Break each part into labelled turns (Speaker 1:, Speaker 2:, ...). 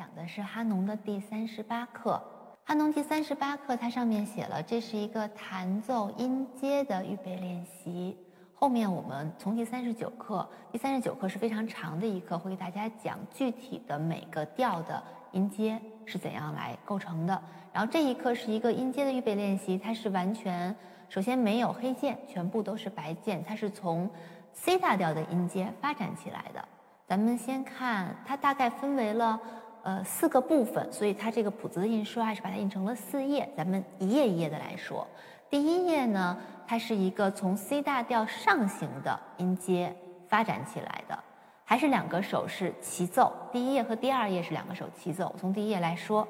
Speaker 1: 讲的是哈农的第三十八课。哈农第三十八课，它上面写了，这是一个弹奏音阶的预备练习。后面我们从第三十九课，第三十九课是非常长的一课，会给大家讲具体的每个调的音阶是怎样来构成的。然后这一课是一个音阶的预备练习，它是完全首先没有黑键，全部都是白键，它是从 C 大调的音阶发展起来的。咱们先看，它大概分为了呃四个部分，所以它这个谱子的印刷还是把它印成了四页。咱们一页一页的来说，第一页呢，它是一个从 C 大调上行的音阶发展起来的，还是两个手是齐奏。第一页和第二页是两个手齐奏。从第一页来说，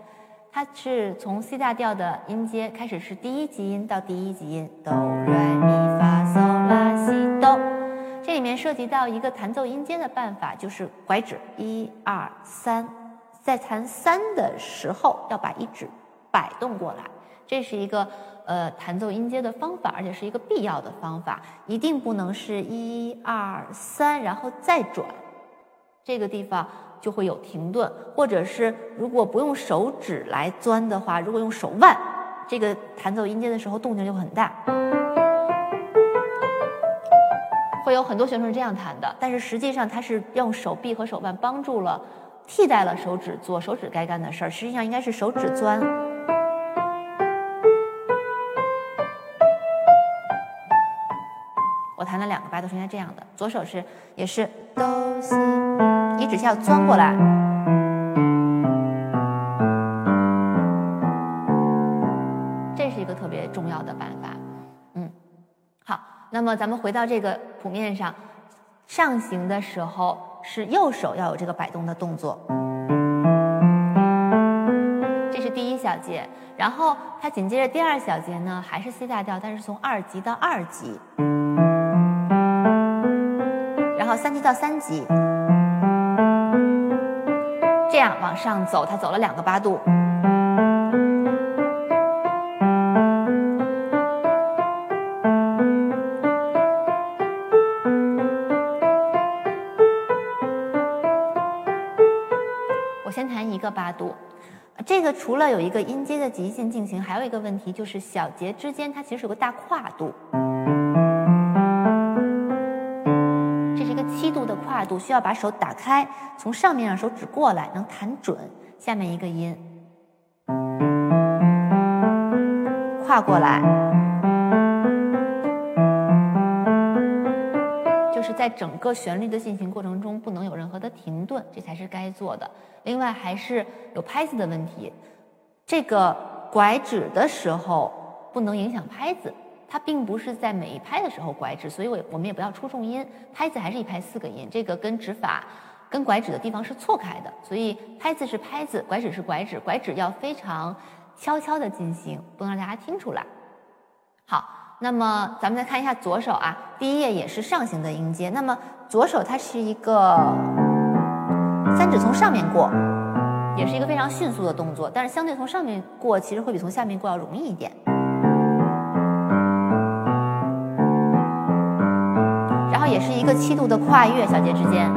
Speaker 1: 它是从 C 大调的音阶开始是第一级音到第一级音哆来咪发嗦拉西哆。这里面涉及到一个弹奏音阶的办法，就是拐指一二三，在弹三的时候要把一指摆动过来，这是一个呃弹奏音阶的方法，而且是一个必要的方法，一定不能是一二三然后再转，这个地方就会有停顿，或者是如果不用手指来钻的话，如果用手腕，这个弹奏音阶的时候动静就很大。会有很多学生是这样弹的，但是实际上他是用手臂和手腕帮助了，替代了手指做手指该干的事儿。实际上应该是手指钻。我弹了两个八度是应该这样的，左手是也是哆西，你只需要钻过来，这是一个特别重要的办法。嗯，好。那么咱们回到这个谱面上，上行的时候是右手要有这个摆动的动作，这是第一小节。然后它紧接着第二小节呢，还是 C 大调，但是从二级到二级，然后三级到三级，这样往上走，它走了两个八度。八度，这个除了有一个音阶的极限进行，还有一个问题就是小节之间它其实有个大跨度，这是一个七度的跨度，需要把手打开，从上面让手指过来，能弹准下面一个音，跨过来。就是在整个旋律的进行过程中，不能有任何的停顿，这才是该做的。另外，还是有拍子的问题。这个拐指的时候不能影响拍子，它并不是在每一拍的时候拐指，所以我我们也不要出重音。拍子还是一拍四个音，这个跟指法、跟拐指的地方是错开的。所以拍子是拍子，拐指是拐指，拐指要非常悄悄的进行，不能让大家听出来。好。那么咱们再看一下左手啊，第一页也是上行的音阶。那么左手它是一个三指从上面过，也是一个非常迅速的动作，但是相对从上面过，其实会比从下面过要容易一点。然后也是一个七度的跨越，小节之间。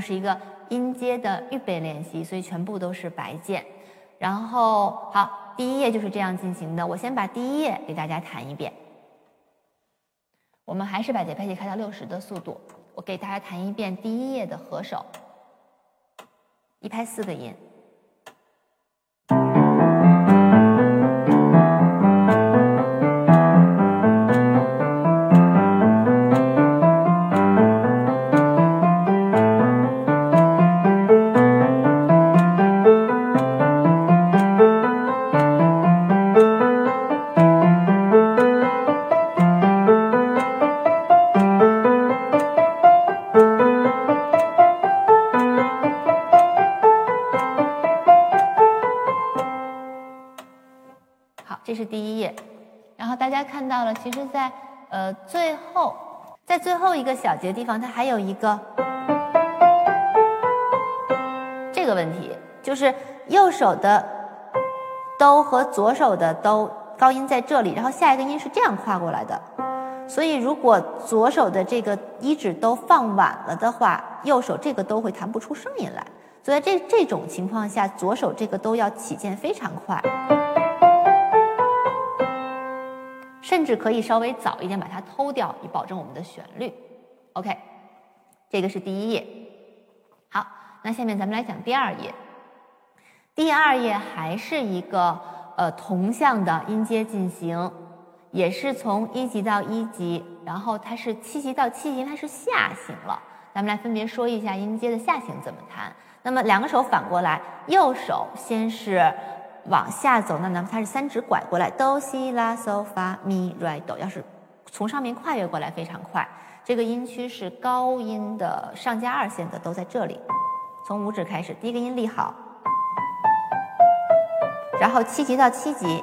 Speaker 1: 是一个音阶的预备练习，所以全部都是白键。然后好，第一页就是这样进行的。我先把第一页给大家弹一遍。我们还是把节拍器开到六十的速度，我给大家弹一遍第一页的和手，一拍四个音。第一页，然后大家看到了，其实，在呃最后，在最后一个小节地方，它还有一个这，个问题，就是右手的哆和左手的哆高音在这里，然后下一个音是这样跨过来的。所以如果左手的这个一指哆放晚了的话，右手这个哆会弹不出声音来。所以在这这种情况下，左手这个哆要起键非常快，甚至可以稍微早一点把它偷掉，以保证我们的旋律。OK，这个是第一页。好，那下面咱们来讲第二页。第二页还是一个呃同向的音阶进行，也是从一级到一级，然后它是七级到七级，它是下行了。咱们来分别说一下音阶的下行怎么弹。那么两个手反过来，右手先是往下走，那那么它是三指拐过来，哆西拉嗦发咪来哆，要是从上面跨越过来非常快。这个音区是高音的上加二线的都在这里，从五指开始，第一个音立好，然后七级到七级，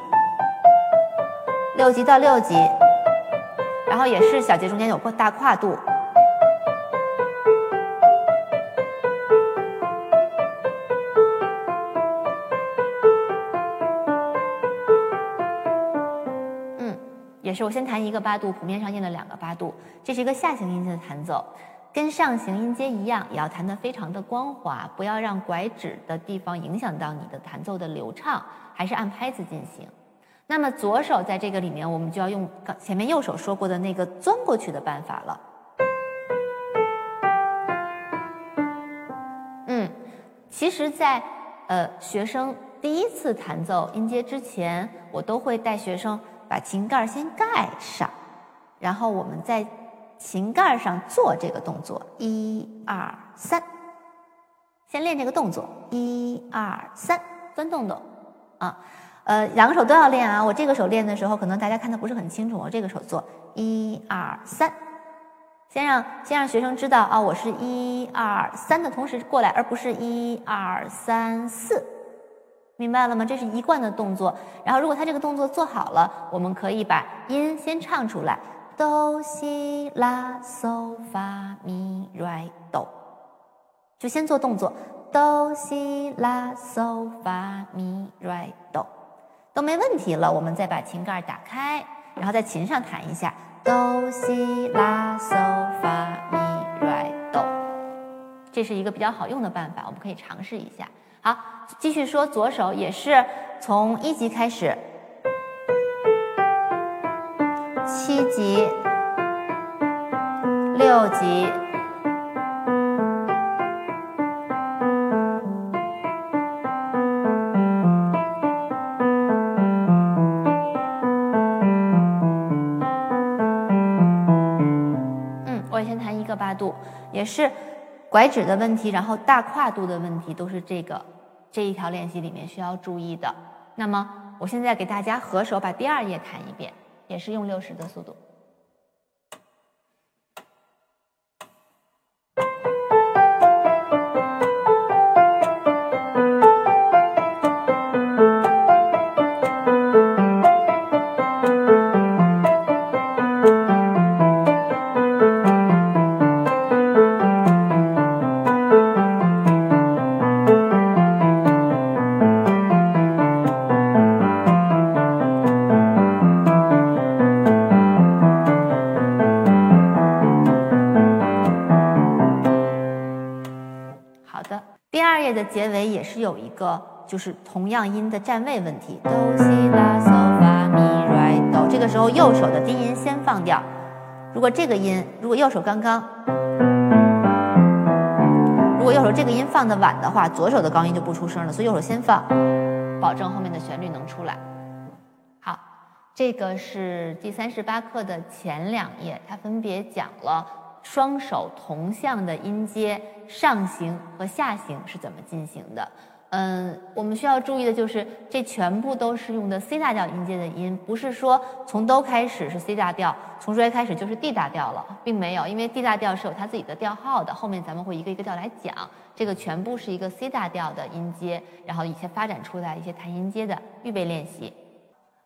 Speaker 1: 六级到六级，然后也是小节中间有过大跨度。也是我先弹一个八度，谱面上印了两个八度，这是一个下行音阶的弹奏，跟上行音阶一样，也要弹得非常的光滑，不要让拐指的地方影响到你的弹奏的流畅，还是按拍子进行。那么左手在这个里面，我们就要用前面右手说过的那个钻过去的办法了。嗯，其实，在呃学生第一次弹奏音阶之前，我都会带学生。把琴盖先盖上，然后我们在琴盖上做这个动作，一二三，先练这个动作，一二三，钻洞洞，啊，呃，两个手都要练啊。我这个手练的时候，可能大家看的不是很清楚，我这个手做一二三，先让先让学生知道啊，我是一二三的同时过来，而不是一二三四。明白了吗？这是一贯的动作。然后，如果他这个动作做好了，我们可以把音先唱出来：哆西拉嗦发咪来哆。就先做动作：哆西拉嗦发咪来哆，都没问题了。我们再把琴盖打开，然后在琴上弹一下：哆西拉嗦发咪来哆。这是一个比较好用的办法，我们可以尝试一下。好，继续说，左手也是从一级开始，七级、六级，嗯，我先弹一个八度，也是拐指的问题，然后大跨度的问题，都是这个。这一条练习里面需要注意的。那么，我现在给大家合手把第二页弹一遍，也是用六十的速度。的结尾也是有一个，就是同样音的站位问题，哆西拉嗦发咪来哆。这个时候右手的低音先放掉。如果这个音，如果右手刚刚，如果右手这个音放的晚的话，左手的高音就不出声了。所以右手先放，保证后面的旋律能出来。好，这个是第三十八课的前两页，它分别讲了。双手同向的音阶上行和下行是怎么进行的？嗯，我们需要注意的就是，这全部都是用的 C 大调音阶的音，不是说从哆开始是 C 大调，从瑞开始就是 D 大调了，并没有，因为 D 大调是有它自己的调号的，后面咱们会一个一个调来讲。这个全部是一个 C 大调的音阶，然后一些发展出来一些弹音阶的预备练习。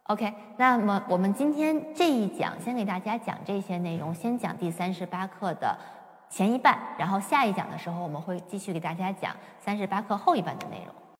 Speaker 1: OK，那么我们今天这一讲先给大家讲这些内容，先讲第三十八课的前一半，然后下一讲的时候我们会继续给大家讲三十八课后一半的内容。